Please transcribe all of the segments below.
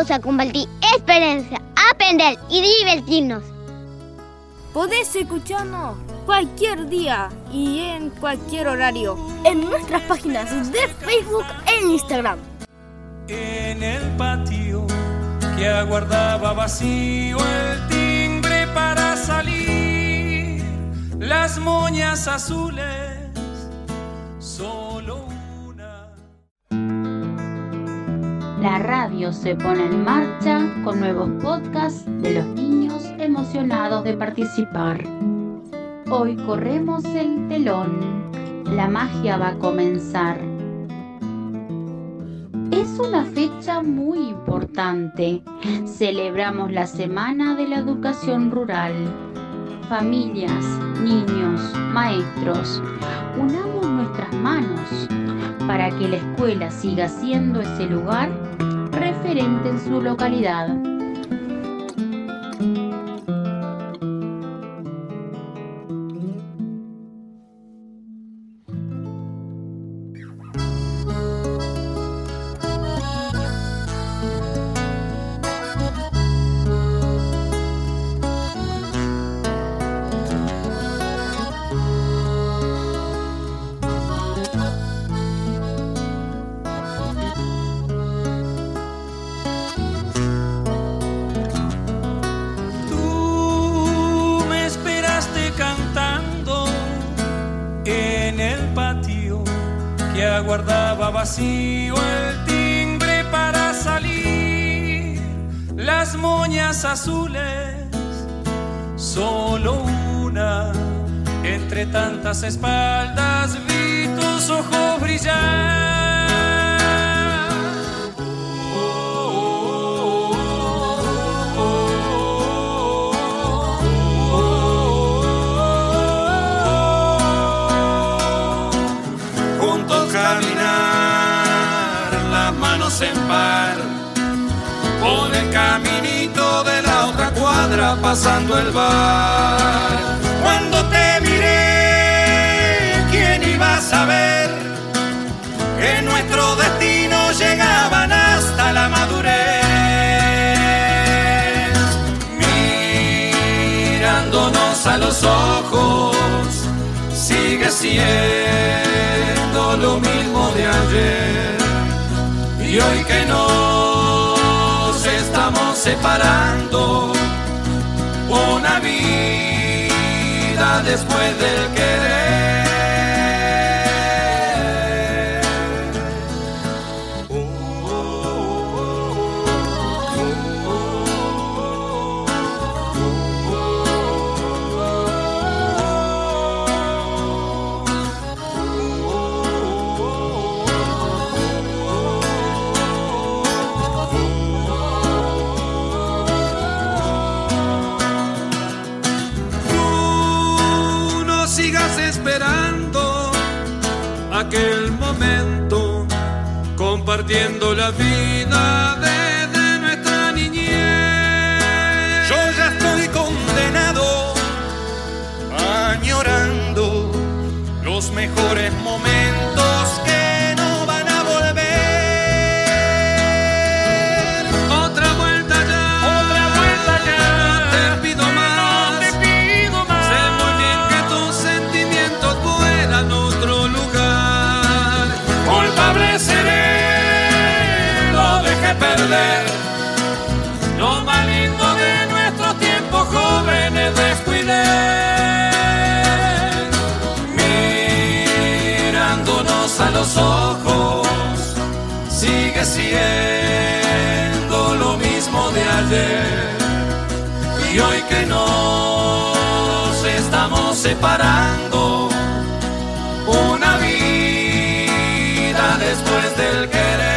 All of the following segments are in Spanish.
vamos a compartir experiencia, aprender y divertirnos. Podés escucharnos cualquier día y en cualquier horario en nuestras páginas de Facebook e Instagram. En el patio que aguardaba vacío el timbre para salir, las moñas azules, solo La radio se pone en marcha con nuevos podcasts de los niños emocionados de participar. Hoy corremos el telón. La magia va a comenzar. Es una fecha muy importante. Celebramos la Semana de la Educación Rural. Familias, niños, maestros, unamos nuestras manos para que la escuela siga siendo ese lugar referente en su localidad. Aguardaba vacío el timbre para salir. Las moñas azules, solo una entre tantas espaldas vi tus ojos brillar. Por el caminito de la otra cuadra pasando el bar. Cuando te miré, ¿quién iba a saber que nuestro destino llegaban hasta la madurez? Mirándonos a los ojos sigue siendo lo mismo de ayer. Y hoy que nos estamos separando, una vida después del querer. Aquel momento, compartiendo la vida desde nuestra niñez. Yo ya estoy condenado, añorando los mejores momentos los ojos, sigue siendo lo mismo de ayer. Y hoy que nos estamos separando, una vida después del querer.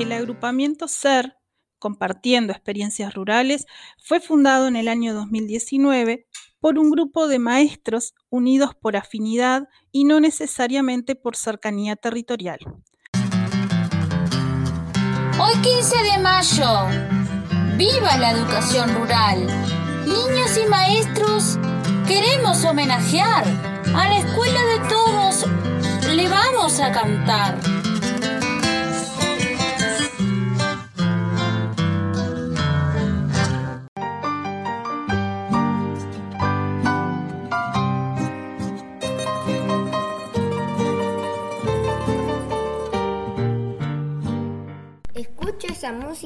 El agrupamiento SER, compartiendo experiencias rurales, fue fundado en el año 2019 por un grupo de maestros unidos por afinidad y no necesariamente por cercanía territorial. Hoy 15 de mayo, viva la educación rural. Niños y maestros, queremos homenajear a la escuela de todos. Le vamos a cantar.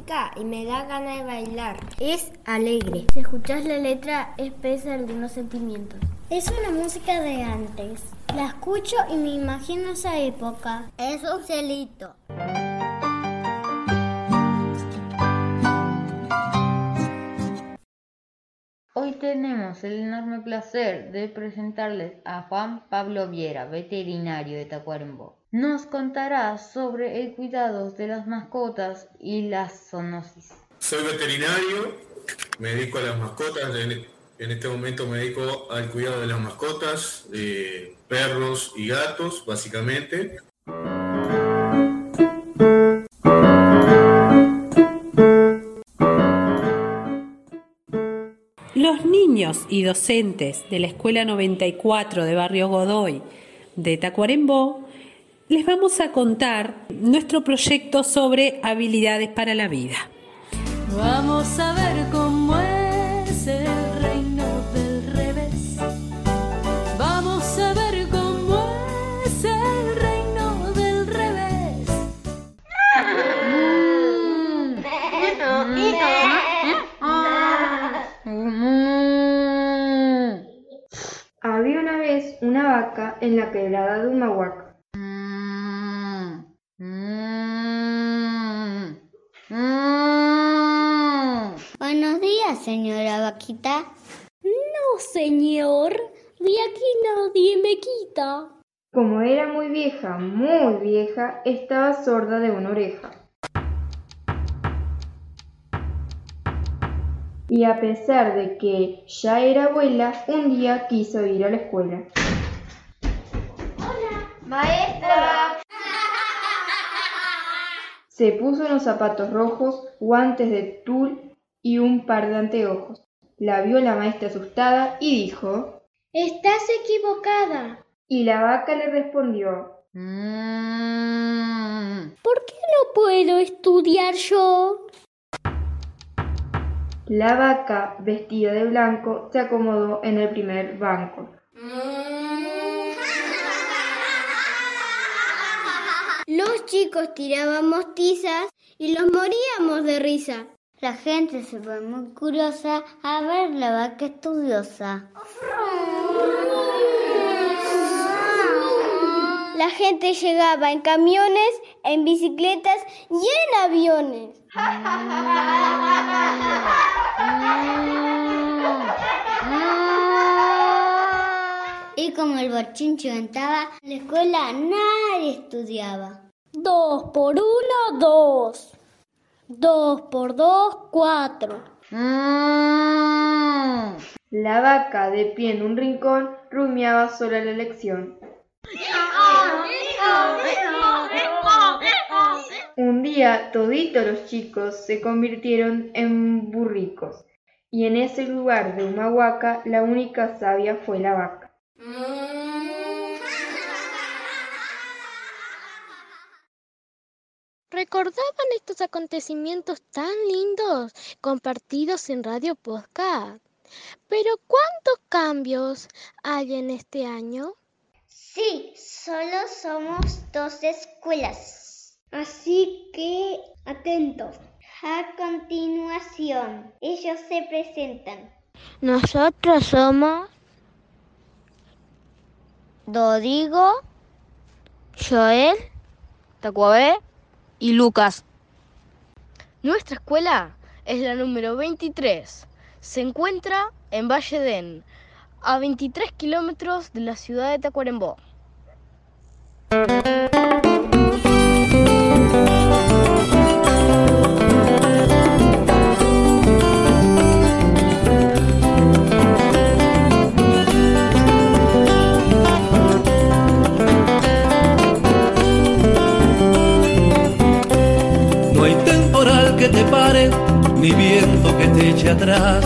Música y me da ganas de bailar. Es alegre. Si escuchas la letra, expresa algunos sentimientos. Es una música de antes. La escucho y me imagino esa época. Es un celito. Hoy tenemos el enorme placer de presentarles a Juan Pablo Viera, veterinario de Tacuarembó. Nos contará sobre el cuidado de las mascotas y la zoonosis. Soy veterinario, me dedico a las mascotas, en, este momento me dedico al cuidado de las mascotas, perros y gatos, básicamente. Los niños y docentes de la Escuela 94 de Barrio Godoy de Tacuarembó les vamos a contar nuestro proyecto sobre habilidades para la vida. Vamos a ver cómo es el reino del revés. Vamos a ver cómo es el reino del revés. Había una vez una vaca en la quebrada de Humahuaca. Señora vaquita. No, señor. De aquí nadie me quita. Como era muy vieja, muy vieja, estaba sorda de una oreja. Y a pesar de que ya era abuela, un día quiso ir a la escuela. Maestra. Se puso unos zapatos rojos, guantes de tul y un par de anteojos. La vio la maestra asustada y dijo, Estás equivocada. y la vaca le respondió, ¿Por qué no puedo estudiar yo? la vaca, vestida de blanco, se acomodó en el primer banco. Los chicos tirábamos tizas y los moríamos de risa. La gente se fue muy curiosa a ver la vaca estudiosa. La gente llegaba en camiones, en bicicletas y en aviones. Y como el bochincho cantaba, la escuela nadie estudiaba. Dos por uno, dos. Dos por dos, cuatro. La vaca, de pie en un rincón, rumiaba sola la lección. Un día toditos los chicos se convirtieron en burricos, y en ese lugar de Humahuaca la única sabia fue la vaca. ¿Recordaban estos acontecimientos tan lindos compartidos en Radio Podcast? Pero ¿cuántos cambios hay en este año? Sí, solo somos dos escuelas. Así que atentos. A continuación, ellos se presentan. Nosotros somos Dodigo, Joel, Tacuabé y Lucas. Nuestra escuela es la número 23. Se encuentra en Valle Den, a 23 kilómetros de la ciudad de Tacuarembó. Que te pare, ni viento que te eche atrás.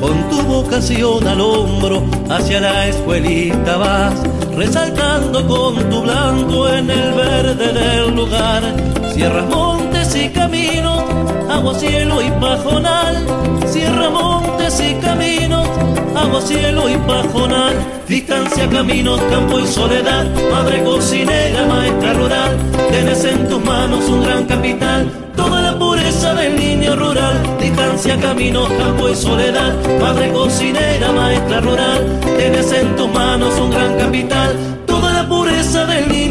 Con tu vocación al hombro hacia la escuelita vas, resaltando con tu blanco en el verde del lugar. Cierras montes y caminos, agua, cielo y pajonal. Cierra montes y caminos, agua, cielo y pajonal. Distancia, caminos, campo y soledad. Madre cocinera, maestra rural, tienes en tus manos un gran capital. Distancia, caminos, campo y soledad. Madre cocinera, maestra rural, tienes en tus manos un gran capital. Toda la pureza del niño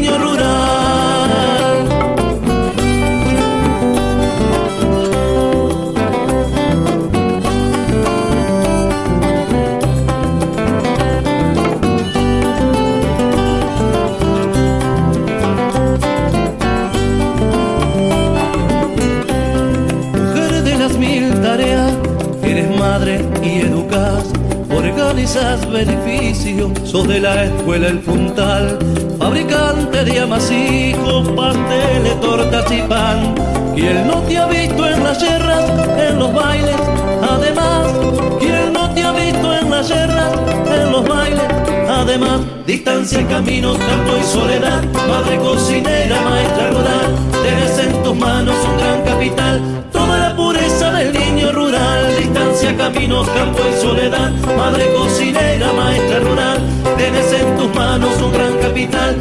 sos de la escuela el puntal, fabricante de amasijos, pasteles, tortas y pan. Quien no te ha visto en las yerras, en los bailes, además, quien no te ha visto en las yerras, en los bailes, además, distancia, caminos, campo y soledad, madre cocinera, maestra rural, tenés en tus manos un gran capital, caminos, campo y soledad, madre cocinera, maestra rural, tenés en tus manos un gran capital,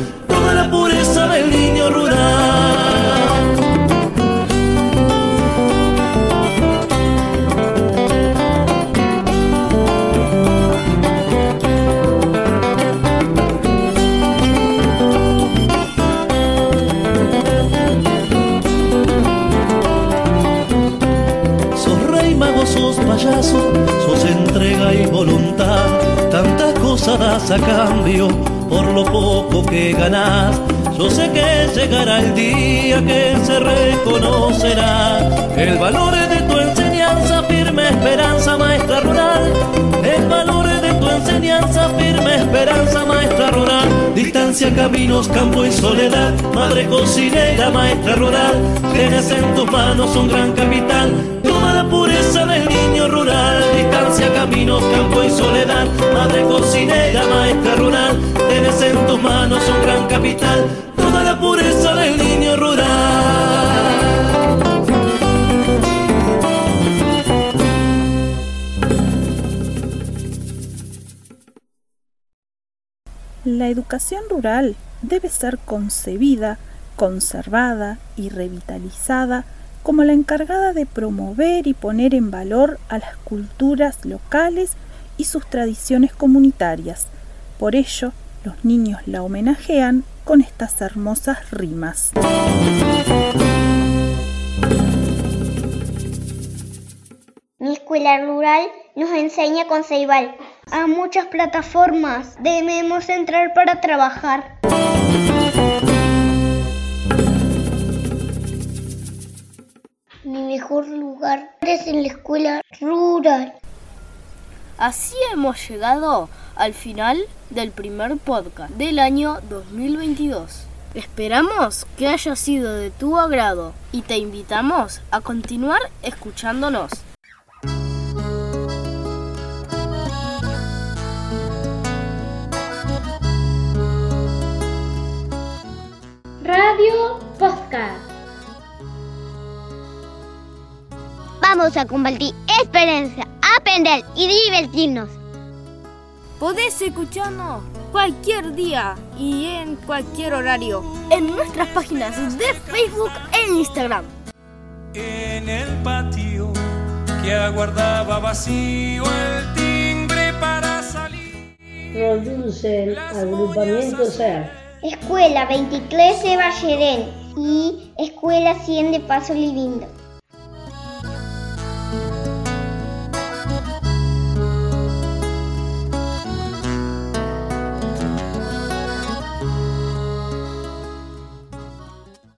llegará el día que se reconocerá el valor de tu enseñanza, firme esperanza, maestra rural. El valor de tu enseñanza, firme esperanza, maestra rural. Distancia, caminos, campo y soledad, madre cocinera, maestra rural. Tienes en tus manos un gran capital, toda la pureza del niño rural. Distancia, caminos, campo y soledad, madre cocinera, maestra rural. Tienes en tus manos un gran capital, La educación rural debe ser concebida, conservada y revitalizada como la encargada de promover y poner en valor a las culturas locales y sus tradiciones comunitarias. Por ello, los niños la homenajean con estas hermosas rimas. Mi escuela rural nos enseña con Ceibal. A muchas plataformas debemos entrar para trabajar. Mi mejor lugar es en la escuela rural. Así hemos llegado al final del primer podcast del año 2022. Esperamos que haya sido de tu agrado y te invitamos a continuar escuchándonos. Vamos a compartir experiencia, aprender y divertirnos. Podés escucharnos cualquier día y en cualquier horario en nuestras páginas de Facebook e Instagram. En el patio que aguardaba vacío el timbre para salir. Producen Agrupamiento SER. Escuela 23 de Ballerén y Escuela 100 de Paso Livindo.